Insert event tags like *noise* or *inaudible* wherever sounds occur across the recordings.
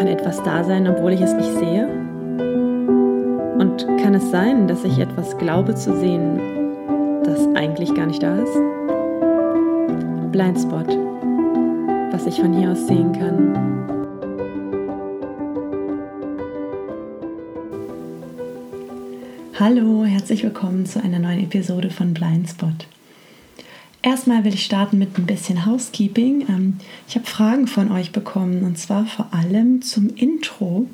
Kann etwas da sein, obwohl ich es nicht sehe? Und kann es sein, dass ich etwas glaube zu sehen, das eigentlich gar nicht da ist? Blindspot, was ich von hier aus sehen kann. Hallo, herzlich willkommen zu einer neuen Episode von Blindspot. Erstmal will ich starten mit ein bisschen Housekeeping. Ähm, ich habe Fragen von euch bekommen und zwar vor allem zum Intro.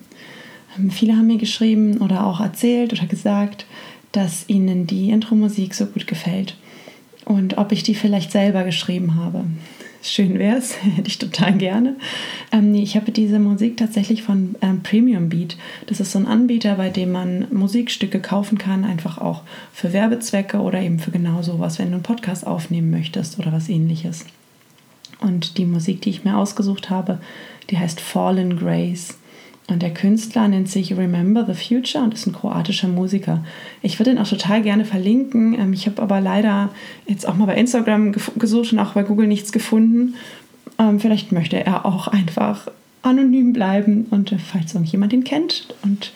Ähm, viele haben mir geschrieben oder auch erzählt oder gesagt, dass ihnen die Intro-Musik so gut gefällt und ob ich die vielleicht selber geschrieben habe schön wäre es, *laughs* hätte ich total gerne. Ähm, nee, ich habe diese Musik tatsächlich von ähm, Premium Beat. Das ist so ein Anbieter, bei dem man Musikstücke kaufen kann, einfach auch für Werbezwecke oder eben für genau sowas, wenn du einen Podcast aufnehmen möchtest oder was ähnliches. Und die Musik, die ich mir ausgesucht habe, die heißt Fallen Grace. Und der Künstler nennt sich Remember the Future und ist ein kroatischer Musiker. Ich würde ihn auch total gerne verlinken. Ähm, ich habe aber leider jetzt auch mal bei Instagram gesucht und auch bei Google nichts gefunden. Ähm, vielleicht möchte er auch einfach anonym bleiben und äh, falls irgendjemand ihn kennt und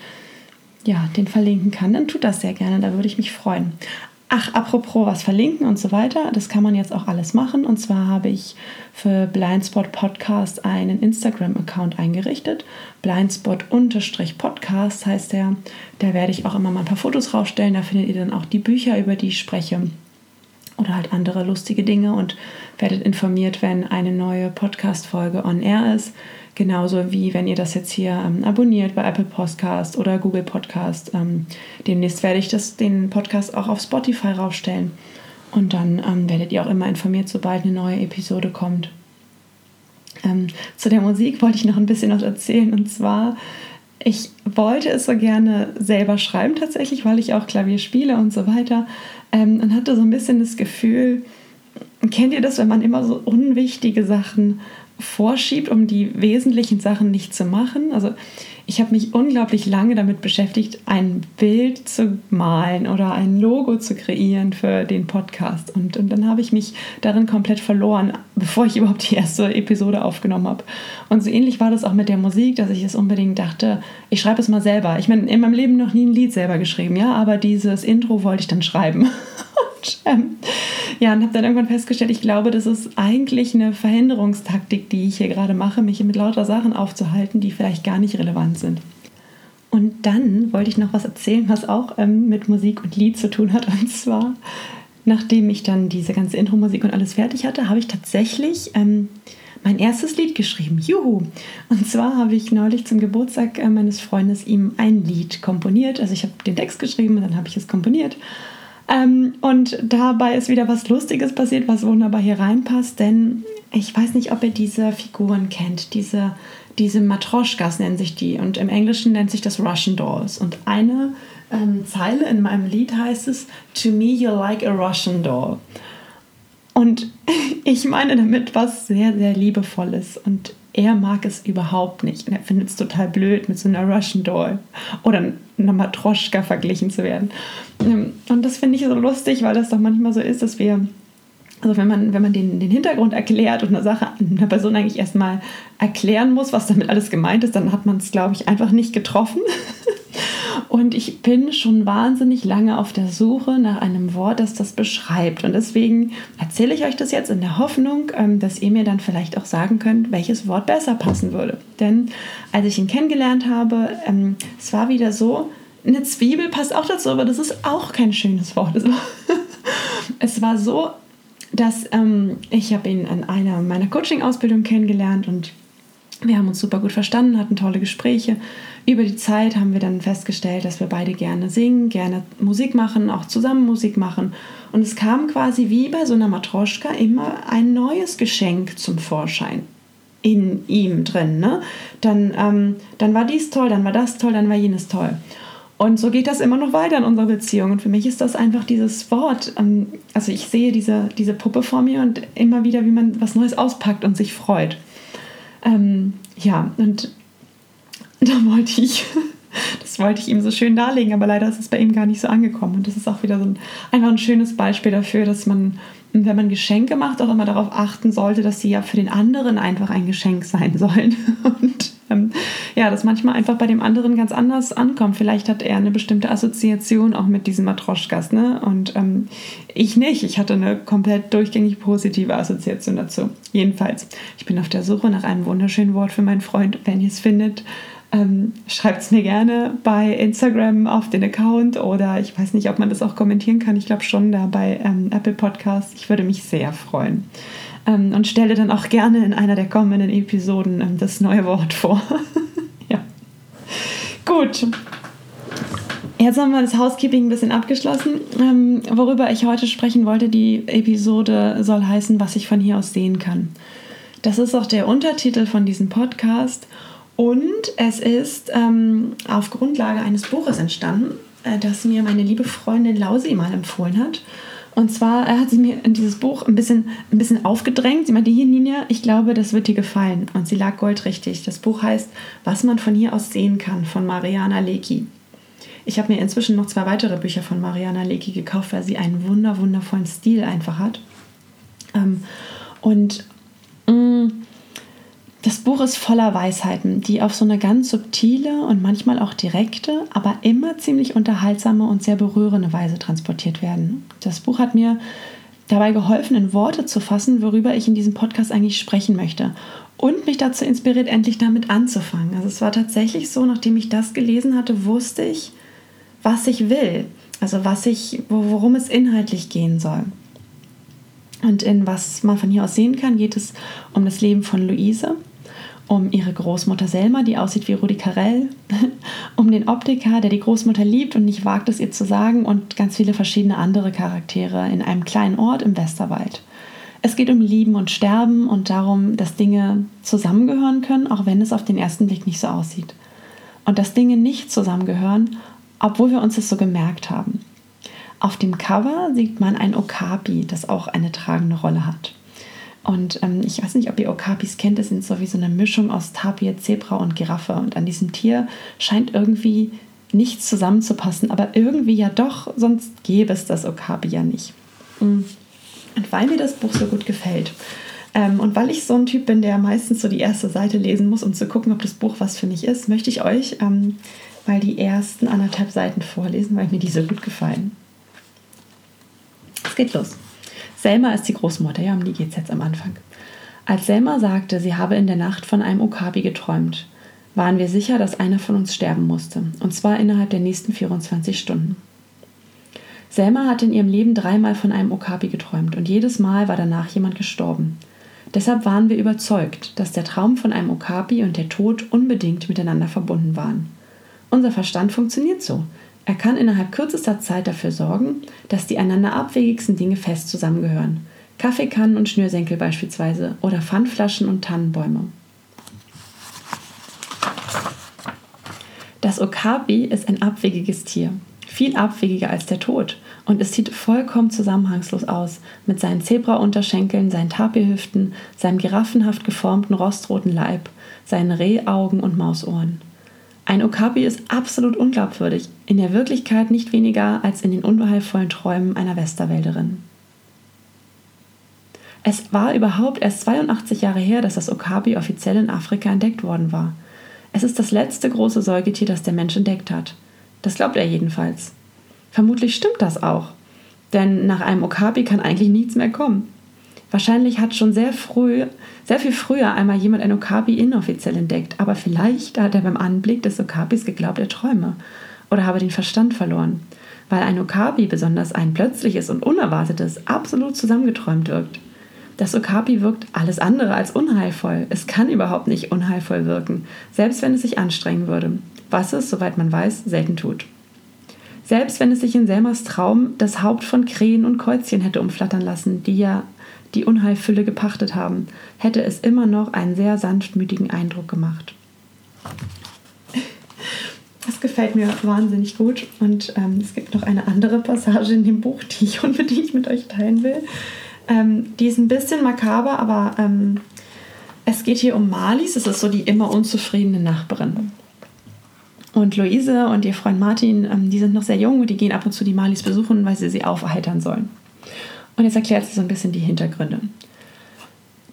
ja, den verlinken kann, dann tut das sehr gerne. Da würde ich mich freuen. Ach, apropos was verlinken und so weiter, das kann man jetzt auch alles machen. Und zwar habe ich für Blindspot Podcast einen Instagram-Account eingerichtet. Blindspot-Podcast heißt der. Da werde ich auch immer mal ein paar Fotos rausstellen. Da findet ihr dann auch die Bücher, über die ich spreche. Oder halt andere lustige Dinge und werdet informiert, wenn eine neue Podcast-Folge on air ist. Genauso wie wenn ihr das jetzt hier ähm, abonniert bei Apple Podcast oder Google Podcast. Ähm, demnächst werde ich das, den Podcast auch auf Spotify rausstellen. Und dann ähm, werdet ihr auch immer informiert, sobald eine neue Episode kommt. Ähm, zu der Musik wollte ich noch ein bisschen was erzählen. Und zwar, ich wollte es so gerne selber schreiben tatsächlich, weil ich auch Klavier spiele und so weiter. Ähm, und hatte so ein bisschen das Gefühl, kennt ihr das, wenn man immer so unwichtige Sachen vorschiebt, um die wesentlichen Sachen nicht zu machen. Also ich habe mich unglaublich lange damit beschäftigt, ein Bild zu malen oder ein Logo zu kreieren für den Podcast. Und, und dann habe ich mich darin komplett verloren, bevor ich überhaupt die erste Episode aufgenommen habe. Und so ähnlich war das auch mit der Musik, dass ich es unbedingt dachte, ich schreibe es mal selber. Ich meine, in meinem Leben noch nie ein Lied selber geschrieben, ja, aber dieses Intro wollte ich dann schreiben. *laughs* und ähm, ja, und habe dann irgendwann festgestellt, ich glaube, das ist eigentlich eine Verhinderungstaktik, die ich hier gerade mache, mich mit lauter Sachen aufzuhalten, die vielleicht gar nicht relevant sind. Und dann wollte ich noch was erzählen, was auch ähm, mit Musik und Lied zu tun hat. Und zwar, nachdem ich dann diese ganze Intro-Musik und alles fertig hatte, habe ich tatsächlich ähm, mein erstes Lied geschrieben. Juhu! Und zwar habe ich neulich zum Geburtstag äh, meines Freundes ihm ein Lied komponiert. Also ich habe den Text geschrieben und dann habe ich es komponiert. Ähm, und dabei ist wieder was Lustiges passiert, was wunderbar hier reinpasst, denn ich weiß nicht, ob ihr diese Figuren kennt, diese, diese Matroschkas nennen sich die und im Englischen nennt sich das Russian Dolls. Und eine ähm, Zeile in meinem Lied heißt es, To me you're like a Russian doll. Und *laughs* ich meine damit was sehr, sehr liebevolles und er mag es überhaupt nicht und er findet es total blöd, mit so einer Russian Doll oder einer Matroschka verglichen zu werden. Ähm, und das finde ich so lustig, weil das doch manchmal so ist, dass wir, also wenn man, wenn man den, den Hintergrund erklärt und eine Sache einer Person eigentlich erstmal erklären muss, was damit alles gemeint ist, dann hat man es, glaube ich, einfach nicht getroffen. *laughs* Und ich bin schon wahnsinnig lange auf der Suche nach einem Wort, das das beschreibt. Und deswegen erzähle ich euch das jetzt in der Hoffnung, ähm, dass ihr mir dann vielleicht auch sagen könnt, welches Wort besser passen würde. Denn als ich ihn kennengelernt habe, ähm, es war wieder so, eine Zwiebel passt auch dazu, aber das ist auch kein schönes Wort. Es war *laughs* so, dass ähm, ich habe ihn an einer meiner Coaching-Ausbildung kennengelernt und wir haben uns super gut verstanden, hatten tolle Gespräche über die Zeit haben wir dann festgestellt, dass wir beide gerne singen, gerne Musik machen, auch zusammen Musik machen. Und es kam quasi wie bei so einer Matroschka immer ein neues Geschenk zum Vorschein in ihm drin. Ne? Dann, ähm, dann war dies toll, dann war das toll, dann war jenes toll. Und so geht das immer noch weiter in unserer Beziehung. Und für mich ist das einfach dieses Wort. Ähm, also ich sehe diese, diese Puppe vor mir und immer wieder, wie man was Neues auspackt und sich freut. Ähm, ja, und *laughs* da wollte ich, *laughs* das wollte ich ihm so schön darlegen, aber leider ist es bei ihm gar nicht so angekommen. Und das ist auch wieder so ein, einfach ein schönes Beispiel dafür, dass man, wenn man Geschenke macht, auch immer darauf achten sollte, dass sie ja für den anderen einfach ein Geschenk sein sollen. *laughs* Und ähm, ja, das manchmal einfach bei dem anderen ganz anders ankommt. Vielleicht hat er eine bestimmte Assoziation auch mit diesem Matroschkas, ne? Und ähm, ich nicht. Ich hatte eine komplett durchgängig positive Assoziation dazu. Jedenfalls, ich bin auf der Suche nach einem wunderschönen Wort für meinen Freund. Wenn ihr es findet, ähm, Schreibt es mir gerne bei Instagram auf den Account oder ich weiß nicht, ob man das auch kommentieren kann. Ich glaube schon da bei ähm, Apple Podcasts. Ich würde mich sehr freuen. Ähm, und stelle dann auch gerne in einer der kommenden Episoden ähm, das neue Wort vor. *laughs* ja. Gut. Jetzt haben wir das Housekeeping ein bisschen abgeschlossen. Ähm, worüber ich heute sprechen wollte, die Episode soll heißen, was ich von hier aus sehen kann. Das ist auch der Untertitel von diesem Podcast. Und es ist ähm, auf Grundlage eines Buches entstanden, äh, das mir meine liebe Freundin Lausi mal empfohlen hat. Und zwar äh, hat sie mir dieses Buch ein bisschen, ein bisschen aufgedrängt. Sie meinte, hier Ninja, ich glaube, das wird dir gefallen. Und sie lag goldrichtig. Das Buch heißt Was man von hier aus sehen kann von Mariana Lecki. Ich habe mir inzwischen noch zwei weitere Bücher von Mariana Lecki gekauft, weil sie einen wunder, wundervollen Stil einfach hat. Ähm, und das Buch ist voller Weisheiten, die auf so eine ganz subtile und manchmal auch direkte, aber immer ziemlich unterhaltsame und sehr berührende Weise transportiert werden. Das Buch hat mir dabei geholfen, in Worte zu fassen, worüber ich in diesem Podcast eigentlich sprechen möchte. Und mich dazu inspiriert, endlich damit anzufangen. Also es war tatsächlich so, nachdem ich das gelesen hatte, wusste ich, was ich will. Also was ich, worum es inhaltlich gehen soll. Und in was man von hier aus sehen kann, geht es um das Leben von Luise, um ihre Großmutter Selma, die aussieht wie Rudi Carell, *laughs* um den Optiker, der die Großmutter liebt und nicht wagt es ihr zu sagen und ganz viele verschiedene andere Charaktere in einem kleinen Ort im Westerwald. Es geht um Lieben und Sterben und darum, dass Dinge zusammengehören können, auch wenn es auf den ersten Blick nicht so aussieht. Und dass Dinge nicht zusammengehören, obwohl wir uns das so gemerkt haben. Auf dem Cover sieht man ein Okapi, das auch eine tragende Rolle hat. Und ähm, ich weiß nicht, ob ihr Okapis kennt, das sind so wie so eine Mischung aus Tapir, Zebra und Giraffe. Und an diesem Tier scheint irgendwie nichts zusammenzupassen, aber irgendwie ja doch, sonst gäbe es das Okapi ja nicht. Mm. Und weil mir das Buch so gut gefällt ähm, und weil ich so ein Typ bin, der meistens so die erste Seite lesen muss, um zu gucken, ob das Buch was für mich ist, möchte ich euch ähm, mal die ersten anderthalb Seiten vorlesen, weil mir die so gut gefallen. Es geht los. Selma ist die Großmutter, ja, um die geht es jetzt am Anfang. Als Selma sagte, sie habe in der Nacht von einem Okapi geträumt, waren wir sicher, dass einer von uns sterben musste, und zwar innerhalb der nächsten 24 Stunden. Selma hat in ihrem Leben dreimal von einem Okapi geträumt und jedes Mal war danach jemand gestorben. Deshalb waren wir überzeugt, dass der Traum von einem Okapi und der Tod unbedingt miteinander verbunden waren. Unser Verstand funktioniert so. Er kann innerhalb kürzester Zeit dafür sorgen, dass die einander abwegigsten Dinge fest zusammengehören. Kaffeekannen und Schnürsenkel beispielsweise oder Pfandflaschen und Tannenbäume. Das Okapi ist ein abwegiges Tier, viel abwegiger als der Tod und es sieht vollkommen zusammenhangslos aus mit seinen Zebra-Unterschenkeln, seinen Tapirhüften, seinem giraffenhaft geformten rostroten Leib, seinen Rehaugen und Mausohren. Ein Okapi ist absolut unglaubwürdig, in der Wirklichkeit nicht weniger als in den unheilvollen Träumen einer Westerwälderin. Es war überhaupt erst 82 Jahre her, dass das Okapi offiziell in Afrika entdeckt worden war. Es ist das letzte große Säugetier, das der Mensch entdeckt hat. Das glaubt er jedenfalls. Vermutlich stimmt das auch, denn nach einem Okapi kann eigentlich nichts mehr kommen. Wahrscheinlich hat schon sehr früh, sehr viel früher einmal jemand ein Okapi inoffiziell entdeckt, aber vielleicht hat er beim Anblick des Okapis geglaubt, er träume oder habe den Verstand verloren, weil ein Okapi, besonders ein plötzliches und unerwartetes, absolut zusammengeträumt wirkt. Das Okapi wirkt alles andere als unheilvoll. Es kann überhaupt nicht unheilvoll wirken, selbst wenn es sich anstrengen würde, was es, soweit man weiß, selten tut. Selbst wenn es sich in Selmas Traum das Haupt von Krähen und Käuzchen hätte umflattern lassen, die ja die Unheilfülle gepachtet haben, hätte es immer noch einen sehr sanftmütigen Eindruck gemacht. Das gefällt mir wahnsinnig gut. Und ähm, es gibt noch eine andere Passage in dem Buch, die ich *laughs* unbedingt mit euch teilen will. Ähm, die ist ein bisschen makaber, aber ähm, es geht hier um Marlies. Es ist so die immer unzufriedene Nachbarin. Und Luise und ihr Freund Martin, ähm, die sind noch sehr jung und die gehen ab und zu die Marlies besuchen, weil sie sie aufheitern sollen. Und jetzt erklärt sie so ein bisschen die Hintergründe.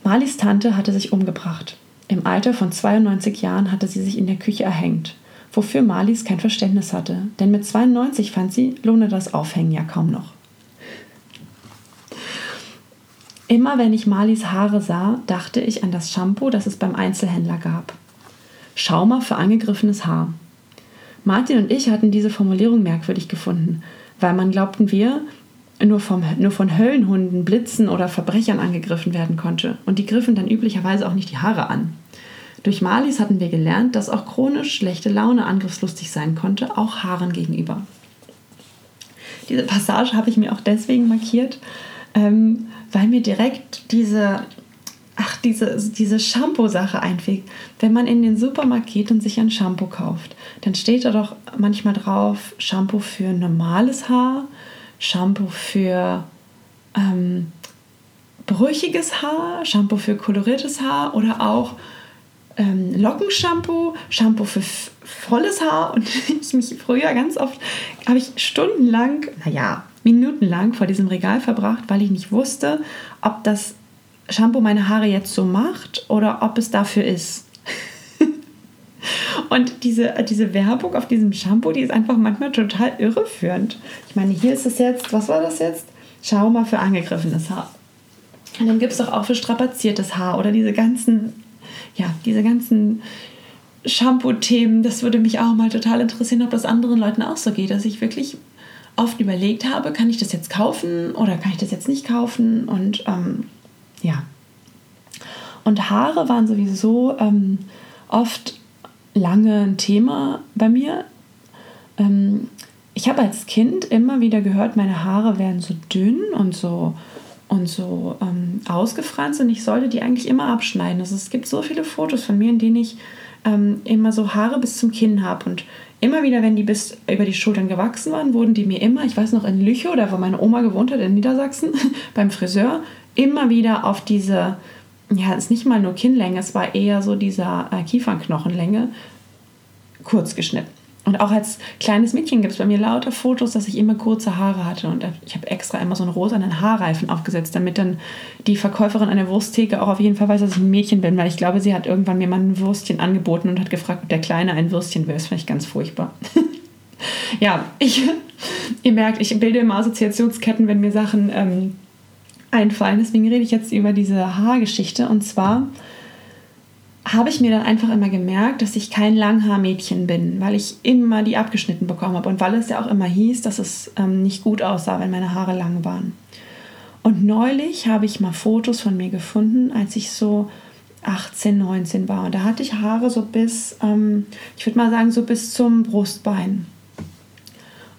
Marlies Tante hatte sich umgebracht. Im Alter von 92 Jahren hatte sie sich in der Küche erhängt, wofür Marlies kein Verständnis hatte, denn mit 92 fand sie, lohne das Aufhängen ja kaum noch. Immer wenn ich Marlies Haare sah, dachte ich an das Shampoo, das es beim Einzelhändler gab. Schaumer für angegriffenes Haar. Martin und ich hatten diese Formulierung merkwürdig gefunden, weil man glaubten wir, nur, vom, nur von Höllenhunden, Blitzen oder Verbrechern angegriffen werden konnte. Und die griffen dann üblicherweise auch nicht die Haare an. Durch Marlies hatten wir gelernt, dass auch chronisch schlechte Laune angriffslustig sein konnte, auch Haaren gegenüber. Diese Passage habe ich mir auch deswegen markiert, ähm, weil mir direkt diese, ach, diese, diese Shampoo-Sache einfiel. Wenn man in den Supermarkt geht und sich ein Shampoo kauft, dann steht da doch manchmal drauf Shampoo für normales Haar, Shampoo für ähm, brüchiges Haar, Shampoo für koloriertes Haar oder auch ähm, Lockenshampoo, Shampoo für volles Haar. Und *laughs* ich mich früher ganz oft, habe ich stundenlang, naja, minutenlang vor diesem Regal verbracht, weil ich nicht wusste, ob das Shampoo meine Haare jetzt so macht oder ob es dafür ist. Und diese, diese Werbung auf diesem Shampoo, die ist einfach manchmal total irreführend. Ich meine, hier ist es jetzt, was war das jetzt? Schau mal für angegriffenes Haar. Und dann gibt es doch auch für strapaziertes Haar oder diese ganzen, ja, diese ganzen Shampoo-Themen. Das würde mich auch mal total interessieren, ob das anderen Leuten auch so geht, dass ich wirklich oft überlegt habe, kann ich das jetzt kaufen oder kann ich das jetzt nicht kaufen? Und ähm, ja. Und Haare waren sowieso ähm, oft lange ein Thema bei mir. Ähm, ich habe als Kind immer wieder gehört, meine Haare wären so dünn und so und so ähm, ausgefranst und ich sollte die eigentlich immer abschneiden. Also es gibt so viele Fotos von mir, in denen ich ähm, immer so Haare bis zum Kinn habe und immer wieder, wenn die bis über die Schultern gewachsen waren, wurden die mir immer, ich weiß noch in Lüchow, da wo meine Oma gewohnt hat in Niedersachsen, *laughs* beim Friseur, immer wieder auf diese ja, es ist nicht mal nur Kinnlänge, es war eher so dieser äh, Kiefernknochenlänge, kurz geschnitten. Und auch als kleines Mädchen gibt es bei mir lauter Fotos, dass ich immer kurze Haare hatte. Und ich habe extra immer so einen rosanen Haarreifen aufgesetzt, damit dann die Verkäuferin an der Wursttheke auch auf jeden Fall weiß, dass ich ein Mädchen bin, weil ich glaube, sie hat irgendwann mir mal ein Würstchen angeboten und hat gefragt, ob der Kleine ein Würstchen will. Das finde ich ganz furchtbar. *laughs* ja, ich, *laughs* ihr merkt, ich bilde immer Assoziationsketten, wenn mir Sachen ähm, einfallen. Deswegen rede ich jetzt über diese Haargeschichte. Und zwar habe ich mir dann einfach immer gemerkt, dass ich kein Langhaarmädchen bin, weil ich immer die abgeschnitten bekommen habe und weil es ja auch immer hieß, dass es ähm, nicht gut aussah, wenn meine Haare lang waren. Und neulich habe ich mal Fotos von mir gefunden, als ich so 18, 19 war. Und da hatte ich Haare so bis, ähm, ich würde mal sagen, so bis zum Brustbein.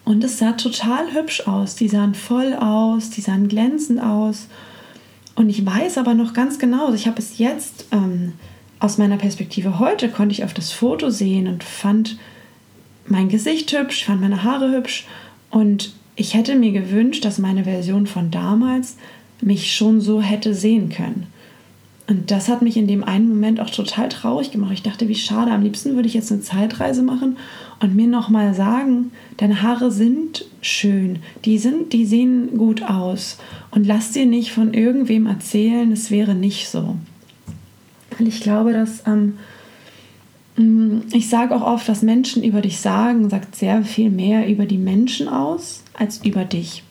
Und es sah total hübsch aus. Die sahen voll aus, die sahen glänzend aus. Und ich weiß aber noch ganz genau, also ich habe es jetzt ähm, aus meiner Perspektive heute, konnte ich auf das Foto sehen und fand mein Gesicht hübsch, fand meine Haare hübsch. Und ich hätte mir gewünscht, dass meine Version von damals mich schon so hätte sehen können. Und das hat mich in dem einen Moment auch total traurig gemacht. Ich dachte, wie schade, am liebsten würde ich jetzt eine Zeitreise machen und mir nochmal sagen, deine Haare sind schön, die, sind, die sehen gut aus. Und lass dir nicht von irgendwem erzählen, es wäre nicht so. Und ich glaube, dass ähm, mm, ich sage auch oft, dass Menschen über dich sagen, sagt sehr viel mehr über die Menschen aus als über dich.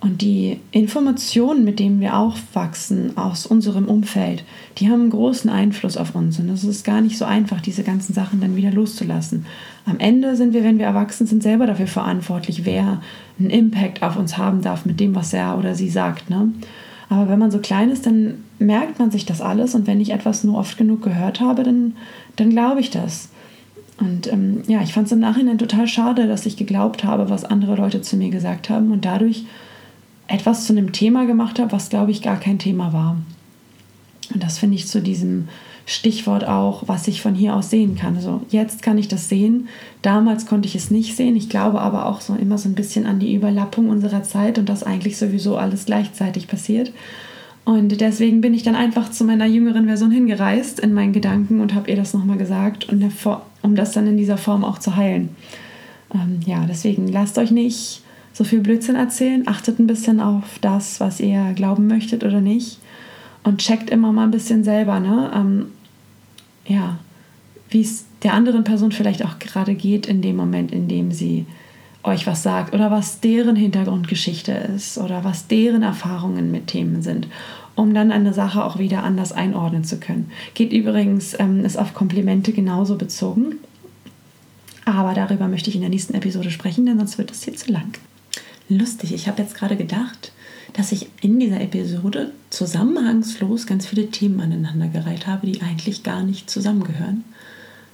Und die Informationen, mit denen wir aufwachsen aus unserem Umfeld, die haben einen großen Einfluss auf uns. Und es ist gar nicht so einfach, diese ganzen Sachen dann wieder loszulassen. Am Ende sind wir, wenn wir erwachsen sind, selber dafür verantwortlich, wer einen Impact auf uns haben darf mit dem, was er oder sie sagt. Ne? Aber wenn man so klein ist, dann merkt man sich das alles. Und wenn ich etwas nur oft genug gehört habe, dann, dann glaube ich das. Und ähm, ja, ich fand es im Nachhinein total schade, dass ich geglaubt habe, was andere Leute zu mir gesagt haben und dadurch etwas zu einem Thema gemacht habe, was, glaube ich, gar kein Thema war. Und das finde ich zu diesem Stichwort auch, was ich von hier aus sehen kann. Also jetzt kann ich das sehen, damals konnte ich es nicht sehen. Ich glaube aber auch so immer so ein bisschen an die Überlappung unserer Zeit und dass eigentlich sowieso alles gleichzeitig passiert. Und deswegen bin ich dann einfach zu meiner jüngeren Version hingereist in meinen Gedanken und habe ihr das nochmal gesagt, um das dann in dieser Form auch zu heilen. Ähm, ja, deswegen lasst euch nicht so viel Blödsinn erzählen. Achtet ein bisschen auf das, was ihr glauben möchtet oder nicht. Und checkt immer mal ein bisschen selber. Ne? Ähm, ja, wie es der anderen Person vielleicht auch gerade geht in dem Moment, in dem sie euch was sagt oder was deren Hintergrundgeschichte ist oder was deren Erfahrungen mit Themen sind, um dann eine Sache auch wieder anders einordnen zu können. Geht übrigens, ähm, ist auf Komplimente genauso bezogen. Aber darüber möchte ich in der nächsten Episode sprechen, denn sonst wird es hier zu lang. Lustig, ich habe jetzt gerade gedacht, dass ich in dieser Episode zusammenhangslos ganz viele Themen aneinandergereiht habe, die eigentlich gar nicht zusammengehören.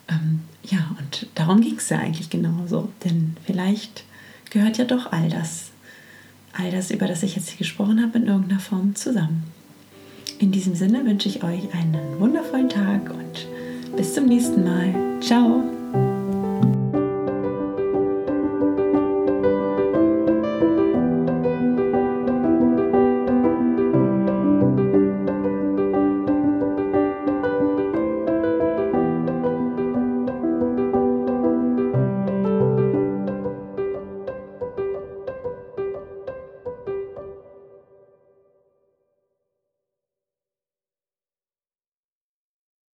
Ähm, ja, und darum ging es ja eigentlich genauso. Denn vielleicht gehört ja doch all das, all das, über das ich jetzt hier gesprochen habe, in irgendeiner Form zusammen. In diesem Sinne wünsche ich euch einen wundervollen Tag und bis zum nächsten Mal. Ciao!